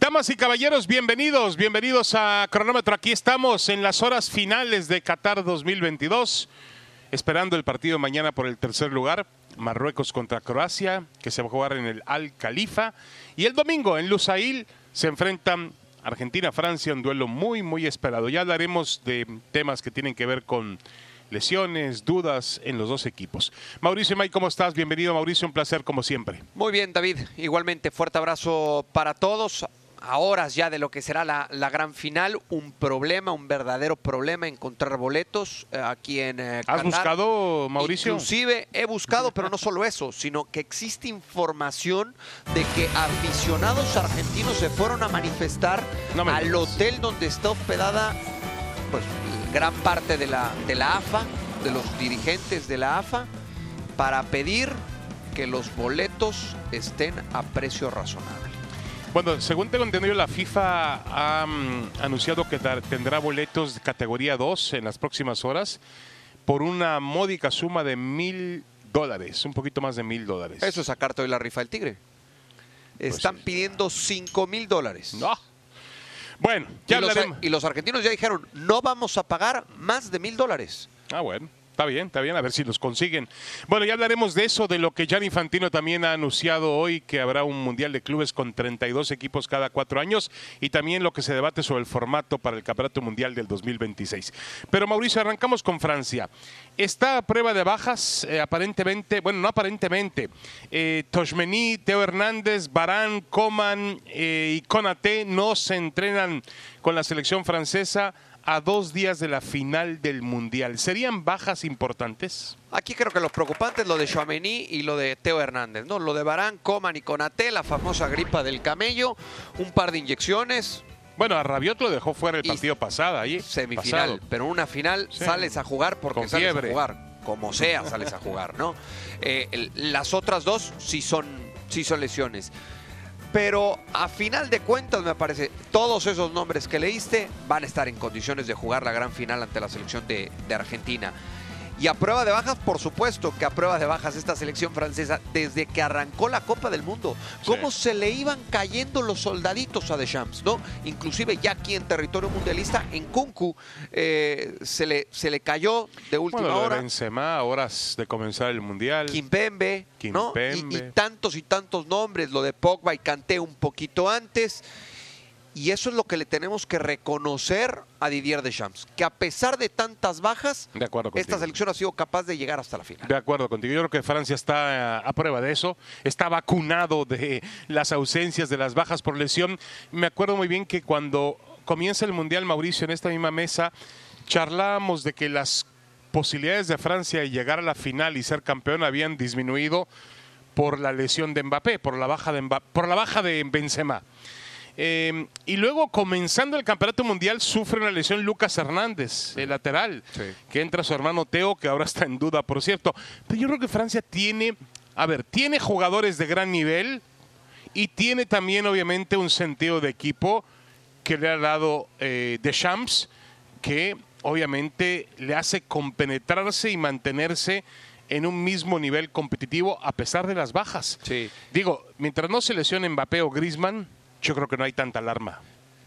Damas y caballeros, bienvenidos, bienvenidos a Cronómetro. Aquí estamos en las horas finales de Qatar 2022, esperando el partido mañana por el tercer lugar, Marruecos contra Croacia, que se va a jugar en el Al Khalifa. Y el domingo en Lusail se enfrentan Argentina-Francia, un duelo muy, muy esperado. Ya hablaremos de temas que tienen que ver con lesiones, dudas en los dos equipos. Mauricio May, ¿cómo estás? Bienvenido, Mauricio, un placer como siempre. Muy bien, David. Igualmente, fuerte abrazo para todos. A horas ya de lo que será la, la gran final, un problema, un verdadero problema encontrar boletos eh, aquí en eh, ¿Has Qatar. buscado, Mauricio? Inclusive he buscado, pero no solo eso, sino que existe información de que aficionados argentinos se fueron a manifestar No al hotel donde está hospedada pues, gran parte de la, de la AFA, de los dirigentes de la AFA, para pedir que los boletos estén a precio razonable. Bueno, según tengo entendido, la FIFA ha mm, anunciado que tendrá boletos de categoría 2 en las próximas horas por una módica suma de mil dólares, un poquito más de mil dólares. Eso es sacarte hoy la rifa del tigre. Están sí. pidiendo 5 mil dólares. No. Bueno, ya y, los, hablaremos. y los argentinos ya dijeron, no vamos a pagar más de mil dólares. Ah, bueno. Está bien, está bien, a ver si los consiguen. Bueno, ya hablaremos de eso, de lo que Gianni Infantino también ha anunciado hoy, que habrá un Mundial de Clubes con 32 equipos cada cuatro años, y también lo que se debate sobre el formato para el Campeonato Mundial del 2026. Pero Mauricio, arrancamos con Francia. Está a prueba de bajas, eh, aparentemente, bueno, no aparentemente. Eh, Teo Hernández, Barán, Coman eh, y Konaté no se entrenan con la selección francesa a dos días de la final del Mundial. ¿Serían bajas importantes? Aquí creo que lo preocupante es lo de Chouameni y lo de Teo Hernández, ¿no? Lo de Barán, Coman y Conaté, la famosa gripa del camello, un par de inyecciones, Bueno, a Rabiot lo dejó fuera el partido pasado, ahí. semifinal, pasado. pero una final Sí. sales a jugar porque Con sales fiebre. a jugar, como sea sales a jugar, ¿no? Eh, el- las otras dos sí son, sí son lesiones. Pero a final de cuentas, me parece, todos esos nombres que leíste van a estar en condiciones de jugar la gran final ante la selección de, Argentina. Y a prueba de bajas, por supuesto que a prueba de bajas esta selección francesa, desde que arrancó la Copa del Mundo, cómo se le iban cayendo los soldaditos a Deschamps, ¿no? Inclusive ya aquí en territorio mundialista, en Kunku, eh, se, le, se le cayó de última Bueno, lo de hora. Benzema, horas de comenzar el Mundial. Kimpembe, ¿no? Y- Y, Kimpembe. tantos y tantos nombres, lo de Pogba y Kanté un poquito antes. Y eso es lo que le tenemos que reconocer a Didier Deschamps, que a pesar de tantas bajas, De acuerdo esta selección ha sido capaz de llegar hasta la final. De acuerdo contigo. Yo creo que Francia está a prueba de eso. Está vacunado de las ausencias, de las bajas por lesión. Me acuerdo muy bien que cuando comienza el Mundial, Mauricio, en esta misma mesa, charlábamos de que las posibilidades de Francia de llegar a la final y ser campeón habían disminuido por la lesión de Mbappé, por la baja de, Mba- por la baja de Benzema. Eh, y luego, comenzando el campeonato mundial, sufre una lesión Lucas Hernández, el lateral, Sí. que entra su hermano Teo, que ahora está en duda, por cierto. Pero yo creo que Francia tiene, a ver, tiene jugadores de gran nivel y tiene también, obviamente, un sentido de equipo que le ha dado eh, Deschamps, que obviamente le hace compenetrarse y mantenerse en un mismo nivel competitivo a pesar de las bajas. Sí. Digo, mientras no se lesione Mbappé o Griezmann, yo creo que no hay tanta alarma.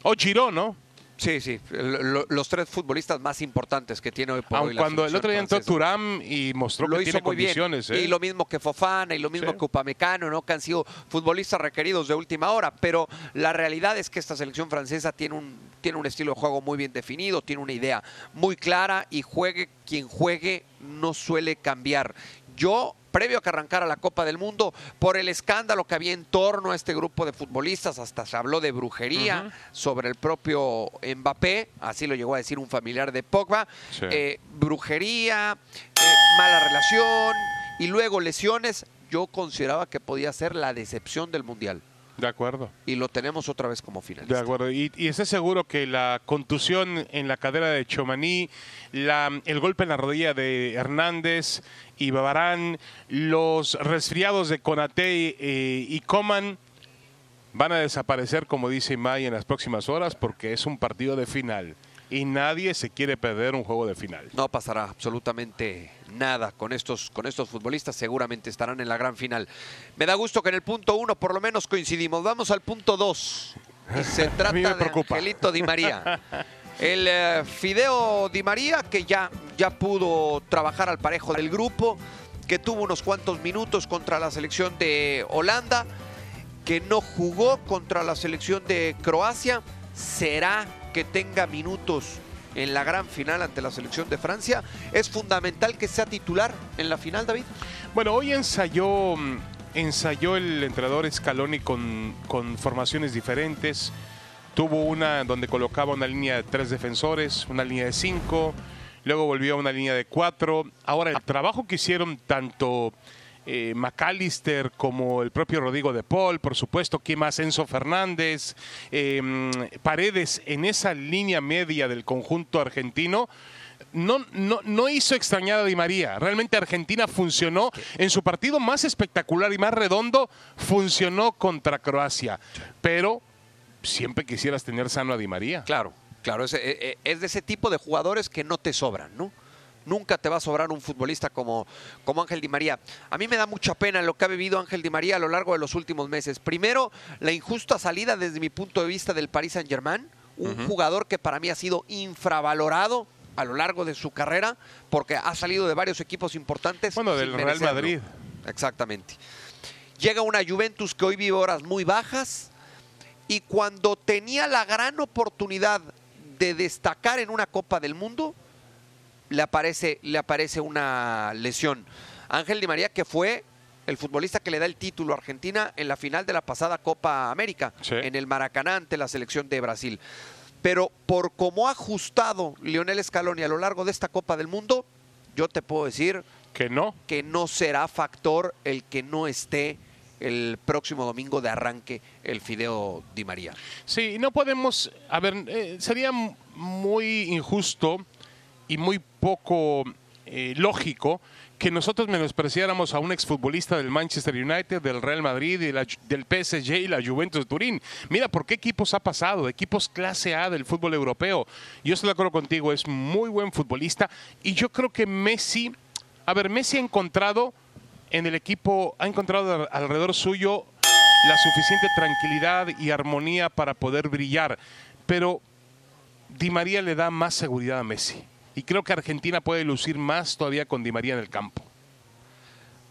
O Giroud, ¿no? Sí, sí, lo- lo- los tres futbolistas más importantes que tiene hoy por Aun hoy la cuando el otro día entró. Turam y mostró lo que hizo tiene muy bien. condiciones. ¿eh? Y lo mismo que Fofana y lo mismo Sí. que Upamecano, ¿no? Que han sido futbolistas requeridos de última hora. Pero la realidad es que esta selección francesa tiene un, tiene un estilo de juego muy bien definido, tiene una idea muy clara y juegue quien juegue no suele cambiar. Yo previo a que arrancara la Copa del Mundo, por el escándalo que había en torno a este grupo de futbolistas, hasta se habló de brujería sobre el propio Mbappé, así lo llegó a decir un familiar de Pogba, Sí. eh, brujería, eh, mala relación y luego lesiones, yo consideraba que podía ser la decepción del Mundial. De acuerdo. Y lo tenemos otra vez como finalista. De acuerdo. Y, y esté seguro que la contusión en la cadera de Chomaní, la, el golpe en la rodilla de Hernández y Babarán, los resfriados de Conate eh, y Coman van a desaparecer, como dice May, en las próximas horas porque es un partido de final. Y nadie se quiere perder un juego de final. No pasará absolutamente nada con estos, con estos futbolistas, seguramente estarán en la gran final. Me da gusto que en el punto uno por lo menos coincidimos. Vamos al punto dos. y se trata de. Angelito Di María. El eh, Fideo Di María, que ya, ya pudo trabajar al parejo del grupo, que tuvo unos cuantos minutos contra la selección de Holanda, que no jugó contra la selección de Croacia. ¿Será que tenga minutos en la gran final ante la selección de Francia? ¿Es fundamental que sea titular en la final, David? Bueno, hoy ensayó, mm, ensayó el entrenador Scaloni con, con formaciones diferentes. Tuvo una donde colocaba una línea de tres defensores, una línea de cinco, luego volvió a una línea de cuatro. Ahora, el trabajo que hicieron tanto eh, McAllister como el propio Rodrigo de Paul, por supuesto, ¿quién más? Enzo Fernández, eh, mm, Paredes en esa línea media del conjunto argentino. No, no, no hizo extrañar a Di María. Realmente Argentina funcionó en su partido más espectacular y más redondo, funcionó contra Croacia. Pero siempre quisieras tener sano a Di María. Claro, claro, es, eh, es de ese tipo de jugadores que no te sobran, ¿no? Nunca te va a sobrar un futbolista como, como Ángel Di María. A mí me da mucha pena lo que ha vivido Ángel Di María a lo largo de los últimos meses. Primero, la injusta salida desde mi punto de vista del Paris Saint-Germain, un jugador que para mí ha sido infravalorado a lo largo de su carrera, porque ha salido de varios equipos importantes. Bueno, del Real merecerlo. Madrid. Exactamente. Llega una Juventus que hoy vive horas muy bajas y cuando tenía la gran oportunidad de destacar en una Copa del Mundo, le aparece, le aparece una lesión. Ángel Di María, que fue el futbolista que le da el título a Argentina en la final de la pasada Copa América, Sí. en el Maracaná ante la selección de Brasil. Pero por cómo ha ajustado Lionel Scaloni a lo largo de esta Copa del Mundo, yo te puedo decir Que no. que no será factor el que no esté el próximo domingo de arranque el Fideo Di María. Sí, no podemos. A ver, eh, sería muy injusto y muy poco eh, lógico que nosotros menospreciáramos a un exfutbolista del Manchester United, del Real Madrid, del PSG y la Juventus de Turín. Mira por qué equipos ha pasado, equipos clase A del fútbol europeo. Yo estoy de acuerdo contigo, es muy buen futbolista y yo creo que Messi, a ver, Messi ha encontrado en el equipo, ha encontrado al- alrededor suyo la suficiente tranquilidad y armonía para poder brillar. Pero Di María le da más seguridad a Messi. Y creo que Argentina puede lucir más todavía con Di María en el campo.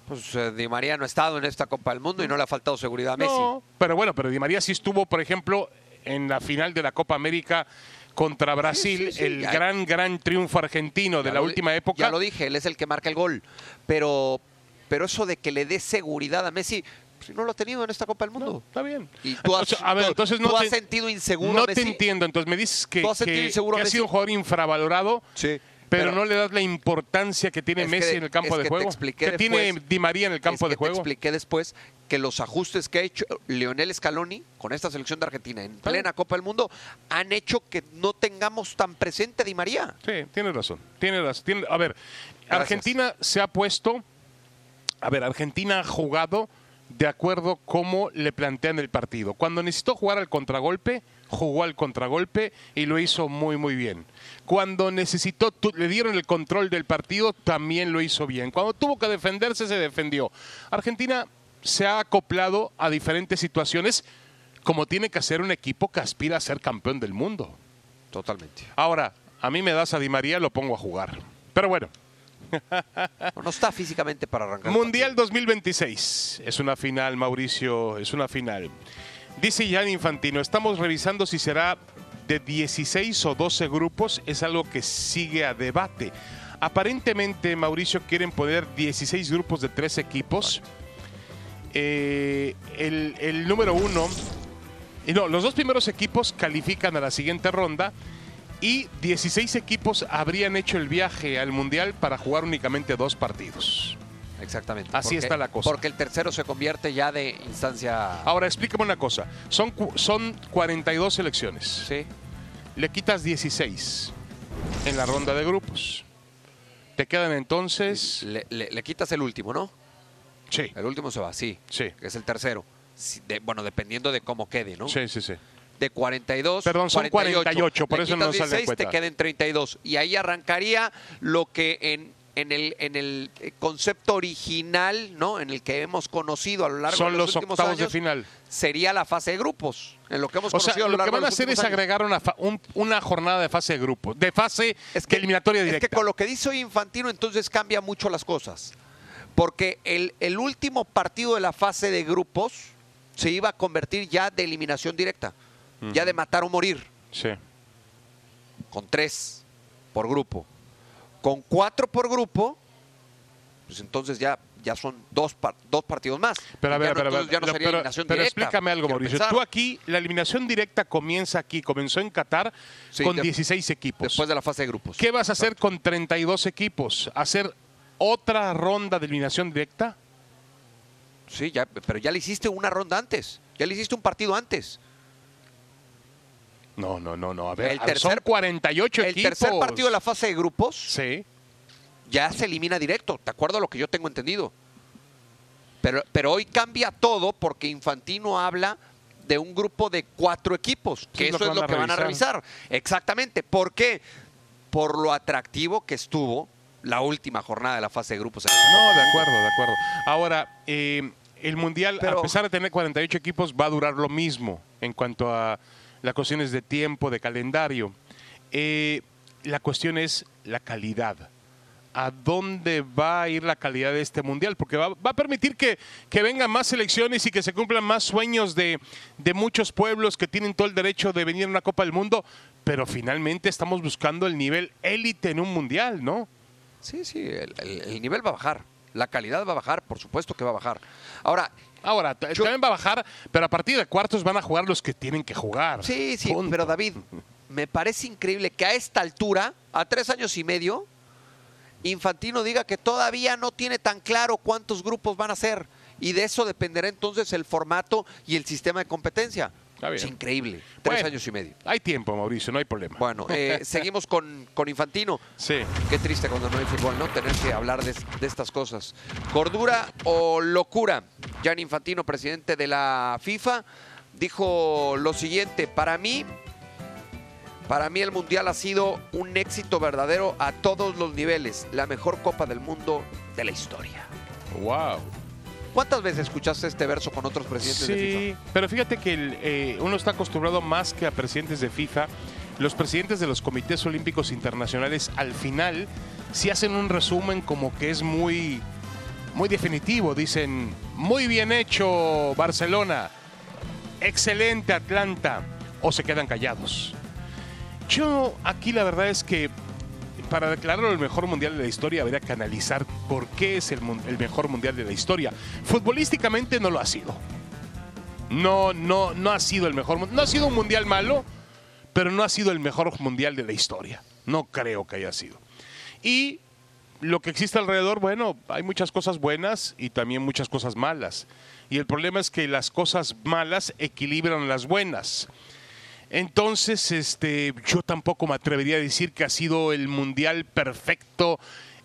Pues eh, Di María no ha estado en esta Copa del Mundo y no le ha faltado seguridad a Messi. No, pero bueno, pero Di María sí estuvo, por ejemplo, en la final de la Copa América contra Brasil, sí, sí, el ya- gran, gran triunfo argentino de Ya la última época. Ya lo dije, él es el que marca el gol. Pero, pero eso de que le dé seguridad a Messi, no lo ha tenido en esta Copa del Mundo. No, está bien. Y tú has, O sea, a ver, tú- entonces tú no has te- sentido inseguro No te entiendo. Entonces me dices que, ¿Tú has sentido que- que ha sido un jugador infravalorado. Sí. Pero, no le das la importancia que tiene que- Messi en el campo de que te juego. expliqué que tiene Di María en el campo es de juego. Te expliqué después que los ajustes que ha hecho Leonel Scaloni con esta selección de Argentina en plena Copa del Mundo han hecho que no tengamos tan presente a Di María. Sí, tienes razón. Tienes razón. Tiene- a ver, Gracias. Argentina se ha puesto. A ver, Argentina ha jugado de acuerdo cómo le plantean el partido. Cuando necesitó jugar al contragolpe, jugó al contragolpe y lo hizo muy, muy bien. Cuando necesitó, le dieron el control del partido, también lo hizo bien. Cuando tuvo que defenderse, se defendió. Argentina se ha acoplado a diferentes situaciones, como tiene que hacer un equipo que aspira a ser campeón del mundo. Totalmente. Ahora, a mí me das a Di María, lo pongo a jugar. Pero bueno, No, está físicamente para arrancar. Mundial partido. 2026. Es una final, Mauricio, es una final. Dice Jan Infantino, estamos revisando si será de 16 o 12 grupos. Es algo que sigue a debate. Aparentemente, Mauricio, quieren poner 16 grupos de tres equipos. Eh, el, el número uno, y no, los dos primeros equipos califican a la siguiente ronda y 16 equipos habrían hecho el viaje al Mundial para jugar únicamente dos partidos. Exactamente. Así está la cosa. Porque el tercero se convierte ya de instancia. Ahora, explícame una cosa. Son, son 42 selecciones. Sí. Le quitas 16 en la ronda de grupos. Te quedan entonces... Le, le- le quitas el último, ¿no? Sí, El último se va, sí. Sí. Que es el tercero. De- bueno, dependiendo de cómo quede, ¿no? sí, sí, sí. De 42. Perdón, son 48, por Le eso no quitas sale a 16, te queden 32. Y ahí arrancaría lo que en en el, en el eh, concepto original, ¿no? En el que hemos conocido a lo largo Son de los, los últimos octavos de años, final. sería la fase de grupos. En lo que hemos O sea, conocido a lo lo que van de a hacer es años. agregar una, fa- un- una jornada de fase de grupo, de fase Es que eliminatoria es directa. que con lo que dice hoy Infantino, entonces cambia mucho las cosas. Porque el, el último partido de la fase de grupos se iba a convertir ya de eliminación directa, ya de matar o morir, Sí. con tres por grupo. Con cuatro por grupo, pues entonces ya, ya son dos, par- dos partidos más. Pero a ver, ya no, pero, ya no sería pero- eliminación pero directa. explícame algo, Mauricio. pensar. Tú aquí, la eliminación directa comienza aquí, comenzó en Qatar Sí, con de- 16 equipos. Después de la fase de grupos. ¿Qué vas a hacer con 32 equipos? ¿Hacer otra ronda de eliminación directa? Sí, ya, pero ya le hiciste una ronda antes. Ya le hiciste un partido antes. No, no, no, no. A ver, El ver, son tercer- 48 El equipos. tercer partido de la fase de grupos Sí. ya se elimina directo, de acuerdo a lo que yo tengo entendido. Pero, pero hoy cambia todo porque Infantino habla de un grupo de cuatro equipos, que Sí, eso es lo que van a revisar. Exactamente. ¿Por qué? Por lo atractivo que estuvo la última jornada de la fase de grupos. No, de acuerdo, de acuerdo. Ahora, eh, el Mundial, Pero- a pesar de tener 48 equipos, va a durar lo mismo en cuanto a las cuestiones de tiempo, de calendario. Eh, la cuestión es la calidad. ¿A dónde va a ir la calidad de este Mundial? Porque va, a permitir que, que vengan más selecciones y que se cumplan más sueños de, de muchos pueblos que tienen todo el derecho de venir a una Copa del Mundo, pero finalmente estamos buscando el nivel élite en un Mundial, ¿no? Sí, sí, el, el- el nivel va a bajar. La calidad va a bajar, por supuesto que va a bajar. Ahora, Ahora, Yo- también va a bajar, pero a partir de cuartos van a jugar los que tienen que jugar. Sí, sí, Punto. pero David, me parece increíble que a esta altura, a tres años y medio, Infantino diga que todavía no tiene tan claro cuántos grupos van a ser. Y de eso dependerá entonces el formato y el sistema de competencia. Es increíble. Tres Bueno. años y medio. Hay tiempo, Mauricio, no hay problema. Bueno, eh, seguimos con, con Infantino. Sí. Qué triste cuando no hay fútbol, ¿no? Tener que hablar de, de estas cosas. ¿Cordura o locura? Gianni Infantino, presidente de la FIFA, dijo lo siguiente. Para mí, para mí el Mundial ha sido un éxito verdadero a todos los niveles. La mejor Copa del Mundo de la historia. Wow. ¿Cuántas veces escuchaste este verso con otros presidentes de Sí, FIFA? pero fíjate que el, eh, uno está acostumbrado más que a presidentes de FIFA. Los presidentes de los comités olímpicos internacionales al final sí hacen un resumen como que es muy, muy definitivo. Dicen, muy bien hecho Barcelona, excelente Atlanta, o se quedan callados. Yo aquí la verdad es que para declararlo el mejor mundial de la historia habría que analizar por qué es el, mejor mundial de la historia. Futbolísticamente no lo ha sido. No, no, no ha sido el mejor. No ha sido un mundial malo, pero no ha sido el mejor mundial de la historia. No creo que haya sido. Y lo que existe alrededor, bueno, hay muchas cosas buenas y también muchas cosas malas. Y el problema es que las cosas malas equilibran las buenas. Entonces, este, yo tampoco me atrevería a decir que ha sido el mundial perfecto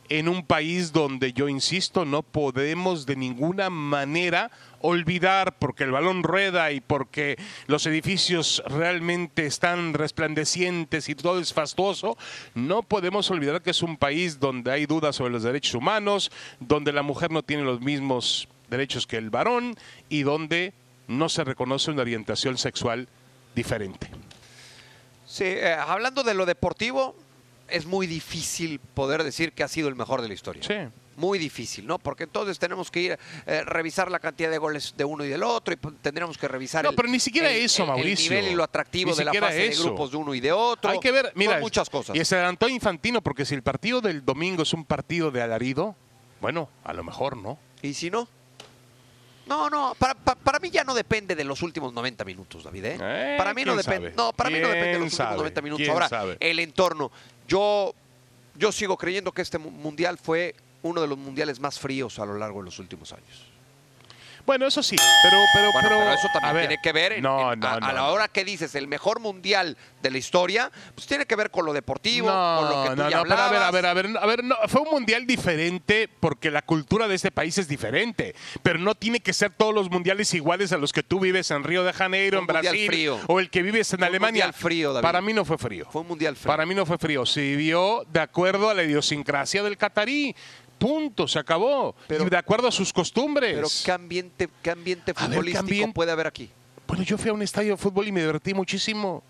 en un país donde yo insisto, no podemos de ninguna manera olvidar porque el balón rueda y porque los edificios realmente están resplandecientes y todo es fastuoso, no podemos olvidar que es un país donde hay dudas sobre los derechos humanos, donde la mujer no tiene los mismos derechos que el varón y donde no se reconoce una orientación sexual diferente. Sí, eh, hablando de lo deportivo, es muy difícil poder decir que ha sido el mejor de la historia. Sí. Muy difícil, ¿no? Porque entonces tenemos que ir a eh, revisar la cantidad de goles de uno y del otro y pues, tendremos que revisar No, el, pero ni siquiera el- eso, el- el Mauricio. nivel y lo atractivo Ni de la fase eso. de grupos de uno y de otro. Hay que ver, mira, Son muchas cosas. Y se adelantó Infantino porque si el partido del domingo es un partido de alarido, bueno, a lo mejor no. ¿Y si no? No, no, para, pa- para mí ya no depende de los últimos 90 minutos, David. ¿eh? Eh, para mí no depende. No, para mí no depende de ¿Quién los últimos sabe? 90 minutos. ¿Quién Ahora, sabe? el entorno. Yo, yo sigo creyendo que este mu- mundial fue uno de los mundiales más fríos a lo largo de los últimos años. Bueno, eso sí, pero, pero, Bueno, pero, pero eso también ver, tiene que ver en- no, en- no, a, no, a la hora que dices el mejor mundial de la historia, pues tiene que ver con lo deportivo, No, con lo que tú no, ya no, pero a ver, a ver, a ver, a ver, no, fue un mundial diferente porque la cultura de este país es diferente, pero no tiene que ser todos los mundiales iguales a los que tú vives en Río de Janeiro, en un Brasil, frío. o el que vives en Fue un Alemania. mundial frío, David. Para mí no fue frío. Fue un mundial frío. Para mí no fue frío. Se vivió de acuerdo a la idiosincrasia del catarí. Punto, se acabó. Pero- y de acuerdo a sus costumbres. Pero ¿qué ambiente, qué ambiente A ver, ¿qué futbolístico ambiente? puede haber aquí? Bueno, yo fui a un estadio de fútbol y me divertí muchísimo.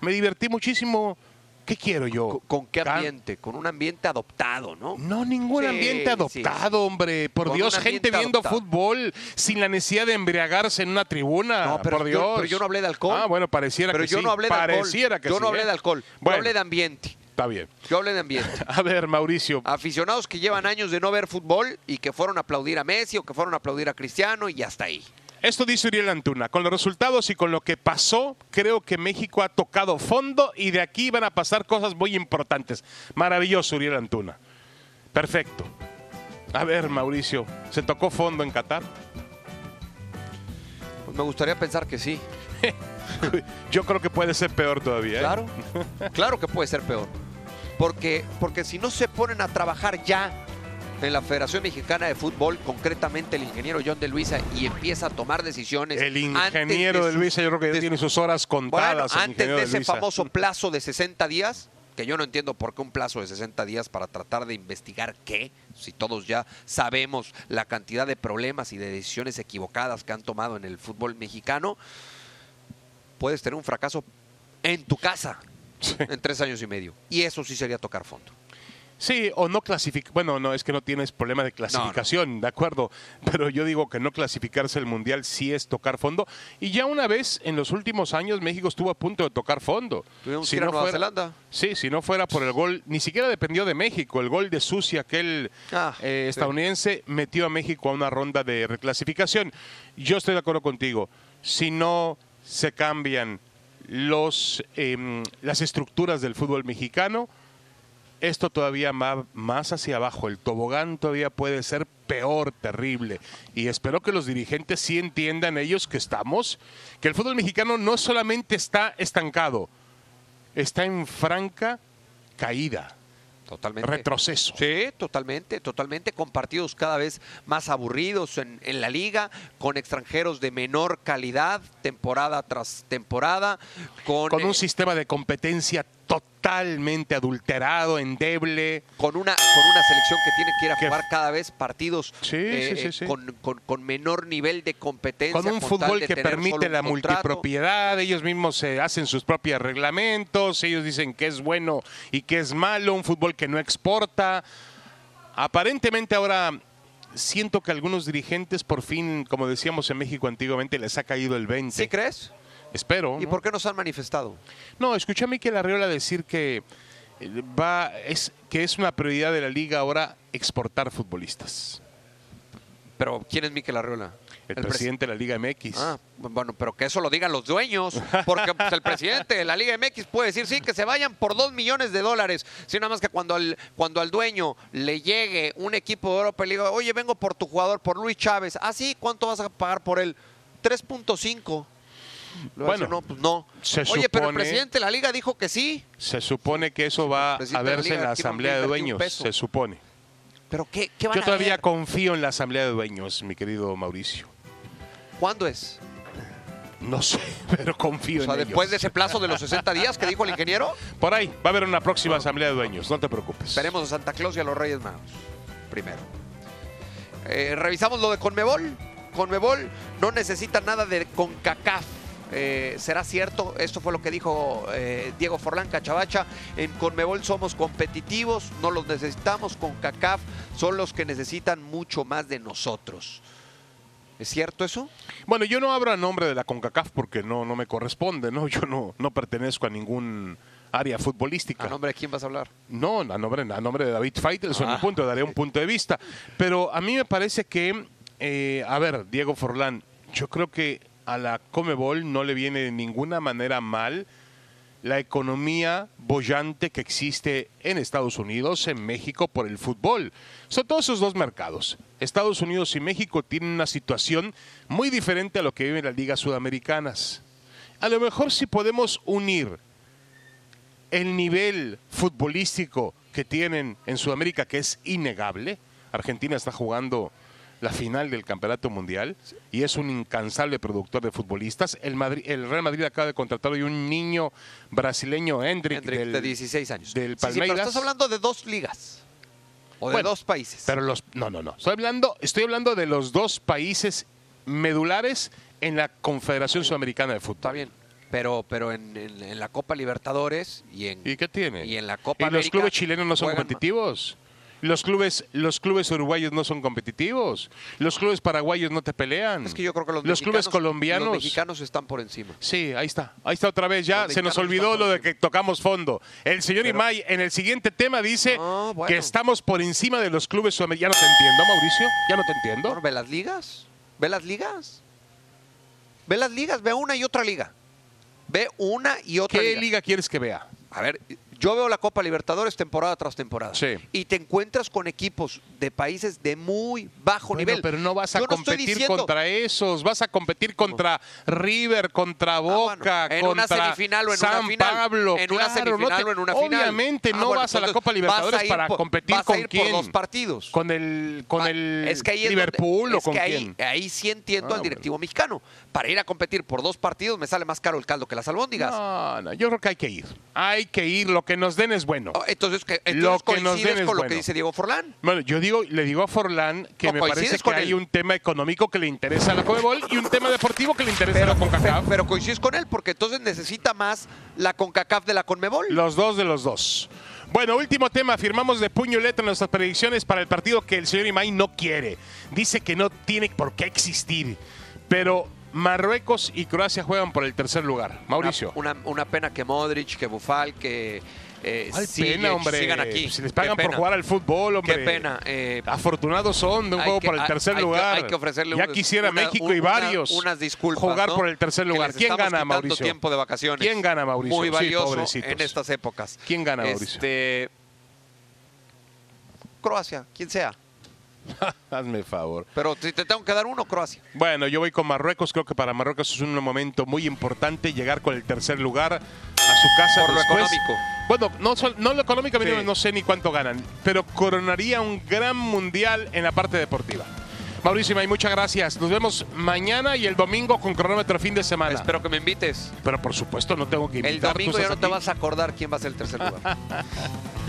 Me divertí muchísimo. ¿Qué quiero yo? ¿Con, con qué ambiente? Con un ambiente adoptado, ¿no? No, ningún Sí, ambiente sí, adoptado, hombre. Por Con Dios, gente viendo adoptado. fútbol sin la necesidad de embriagarse en una tribuna. No, pero por yo- Dios. pero yo no hablé de alcohol. Ah, bueno, pareciera Pero que yo sí. no hablé de Pareciera alcohol. que yo no hablé ¿eh? de alcohol. Bueno, Yo hablé de ambiente. Está bien. Yo hablé de ambiente. A ver, Mauricio. Aficionados que llevan años de no ver fútbol y que fueron a aplaudir a Messi o que fueron a aplaudir a Cristiano y hasta ahí. Esto dice Uriel Antuna. Con los resultados y con lo que pasó, creo que México ha tocado fondo y de aquí van a pasar cosas muy importantes. Maravilloso, Uriel Antuna. Perfecto. A ver, Mauricio, ¿se tocó fondo en Qatar? Pues me gustaría pensar que sí. Yo creo que puede ser peor todavía. ¿eh? Claro, claro que puede ser peor. Porque, porque si no se ponen a trabajar ya en la Federación Mexicana de Fútbol, concretamente el ingeniero John de Luisa, y empieza a tomar decisiones. El ingeniero de Luisa, yo creo que ya tiene sus horas Bueno, contadas. el antes de ese famoso plazo de 60 días, que yo no entiendo por qué un plazo de 60 días para tratar de investigar qué, si todos ya sabemos la cantidad de problemas y de decisiones equivocadas que han tomado en el fútbol mexicano, puedes tener un fracaso en tu casa Sí. en tres años y medio. Y eso sí sería tocar fondo. Sí, o no clasificar. Bueno, no, es que no tienes problema de clasificación, de acuerdo. Pero yo digo que no clasificarse el mundial sí es tocar fondo. Y ya una vez en los últimos años México estuvo a punto de tocar fondo. Tuvimos que ir a Nueva fuera- Zelanda. Sí, si no fuera por el gol, ni siquiera dependió de México. El gol de Sucia, aquel Ah, eh, sí. estadounidense, metió a México a una ronda de reclasificación. Yo estoy de acuerdo contigo. Si no se cambian los, em, las estructuras del fútbol mexicano, esto todavía va más hacia abajo. El tobogán todavía puede ser peor, terrible. Y espero que los dirigentes sí entiendan ellos que estamos, que el fútbol mexicano no solamente está estancado, está en franca caída, Totalmente. retroceso. Sí, totalmente, totalmente, con partidos cada vez más aburridos en, en la liga, con extranjeros de menor calidad, temporada tras temporada, con, Con eh, un sistema de competencia totalmente adulterado, endeble. con una, con una selección que tiene que ir a Que- jugar cada vez partidos Sí, eh, sí, sí, eh. Con, con- con menor nivel de competencia. Con un fútbol que permite la multipropiedad, ellos mismos se hacen sus propios reglamentos, ellos dicen que es bueno y que es malo, un fútbol que no exporta. Aparentemente ahora siento que algunos dirigentes por fin, como decíamos en México antiguamente, les ha caído el 20. ¿Sí crees? Espero. ¿Y ¿no? por qué no se han manifestado? No, escuché a Miquel Arriola decir que eh, va es que es una prioridad de la liga ahora exportar futbolistas. Pero ¿quién es Miquel Arriola? El, pres- presidente de la Liga MX. Ah, bueno, pero que eso lo digan los dueños, porque pues, el presidente de la Liga MX puede decir, sí, que se vayan por dos millones de dólares, sino nada más que cuando al, cuando al dueño le llegue un equipo de Europa y le diga, oye, vengo por tu jugador, por Luis Chávez, ah, sí, ¿cuánto vas a pagar por él? 3.5. Decir, Bueno, no, pues no. se Oye, pero el supone- presidente de la liga dijo que sí. Se supone que eso va a la verse en la asamblea de dueños, se supone. Pero ¿qué, qué van Yo a todavía ver? confío en la asamblea de dueños, mi querido Mauricio. ¿Cuándo es? No sé, pero confío O sea, en después ellos. de ese plazo de los 60 días que dijo el ingeniero, Por ahí va a haber una próxima asamblea de dueños, no te preocupes. Veremos a Santa Claus y a los Reyes Magos. Primero. Eh, revisamos lo de Conmebol. Conmebol no necesita nada de CONCACAF. Eh, ¿Será cierto? Esto fue lo que dijo eh, Diego Forlán Cachabacha. En Conmebol somos competitivos, no los necesitamos. CONCACAF son los que necesitan mucho más de nosotros. ¿Es cierto eso? Bueno, yo no hablo a nombre de la CONCACAF porque no, no me corresponde, ¿no? Yo no, no pertenezco a ningún área futbolística. ¿A nombre de quién vas a hablar? No, a nombre, a nombre de David Faitelson, Ah, mi punto, daré un punto de vista. Pero a mí me parece que, eh, a ver, Diego Forlán, yo creo que a la Comebol no le viene de ninguna manera mal la economía bollante que existe en Estados Unidos, en México, por el fútbol. Son todos esos dos mercados. Estados Unidos y México tienen una situación muy diferente a lo que viven las ligas sudamericanas. A lo mejor si podemos unir el nivel futbolístico que tienen en Sudamérica, que es innegable, Argentina está jugando la final del Campeonato Mundial y es un incansable productor de futbolistas. El, Madrid, el Real Madrid acaba de contratar hoy un niño brasileño, Hendrik, Hendrik, del, de 16 años. del Sí, sí, pero Palmeiras. estás hablando de dos ligas. O de dos países. Pero los no, no, no. Estoy hablando, estoy hablando de los dos países medulares en la Confederación Sudamericana de Fútbol. Está bien. Pero, pero en, en- en la Copa Libertadores y en, ¿Y qué tiene? Y en la Copa ¿Y los clubes chilenos no son juegan competitivos? Los clubes, los clubes uruguayos no son competitivos. Los clubes paraguayos no te pelean. Es que yo creo que los, clubes mexicanos- colombianos. Los mexicanos están por encima. Sí, ahí está. Ahí está otra vez. Ya Los se nos olvidó lo de que tocamos fondo. El señor Pero- Imay en el siguiente tema dice No, bueno. que estamos por encima de los clubes sudamericanos. Ya no te entiendo, Mauricio. Ya no te entiendo. Bueno, ¿Ve las ligas? ¿Ve las ligas? Ve las ligas, ve una y otra liga. Ve una y otra ¿Qué liga. liga quieres que vea? A ver, yo veo la Copa Libertadores temporada tras temporada. Sí. Y te encuentras con equipos de países de muy bajo Bueno, nivel. pero no vas a Yo competir diciendo- contra esos, vas a competir contra River, contra Boca, Ah, bueno, en una contra semifinal o en una San final. Pablo, En una claro, no semifinal te- o en una final. Obviamente Ah, no bueno, vas a la Copa Libertadores a ir para competir vas a con ir quién, por dos partidos. con el con Ah, el es que ahí es Liverpool donde- o es con que quién. ahí, ahí sí entiendo Ah, al directivo mexicano. Para ir a competir por dos partidos me sale más caro el caldo que las albóndigas. No, no, yo creo que hay que ir. Hay que ir, lo que nos den es bueno. Oh, Entonces, que, Lo entonces que nos coincides den es con lo bueno. que dice Diego Forlán. Bueno, yo digo, le digo a Forlán que No, me coincides parece que hay un tema económico que le interesa a la Conmebol y un tema deportivo que le interesa Pero, a la CONCACAF. pero, pero coincides con él porque entonces necesita más la CONCACAF de la CONMEBOL. Los dos de los dos. Bueno, último tema. Firmamos de puño y letra nuestras predicciones para el partido que el señor Imay no quiere. Dice que no tiene por qué existir. Pero Marruecos y Croacia juegan por el tercer lugar. Mauricio. Una, una- una pena que Modric, que Bufal, que eh, ¿Cuál Ziyech pena, hombre? sigan aquí. Si les pagan por jugar al fútbol, hombre. Qué pena. eh, Afortunados son de un juego que- por el hay- tercer hay que- lugar. hay que ofrecerle ya quisiera una- México y varios unas disculpas, jugar ¿no? por el tercer lugar. ¿Quién gana, Mauricio? tiempo de vacaciones. ¿Quién gana, Mauricio? Muy Sí, valioso pobrecitos. en estas épocas. ¿Quién gana, Mauricio? Este, Croacia, quien sea. Hazme favor. Pero si te tengo que dar uno, Croacia. Bueno, yo voy con Marruecos. Creo que para Marruecos es un momento muy importante llegar con el tercer lugar a su casa. Por lo económico. Bueno, no, no lo económico, Sí. no sé ni cuánto ganan, pero coronaría un gran mundial en la parte deportiva. Mauricio May, muchas gracias. Nos vemos mañana y el domingo con cronómetro fin de semana. Espero que me invites. Pero por supuesto no tengo que invitar. El domingo ya no te vas a acordar quién va a ser el tercer lugar.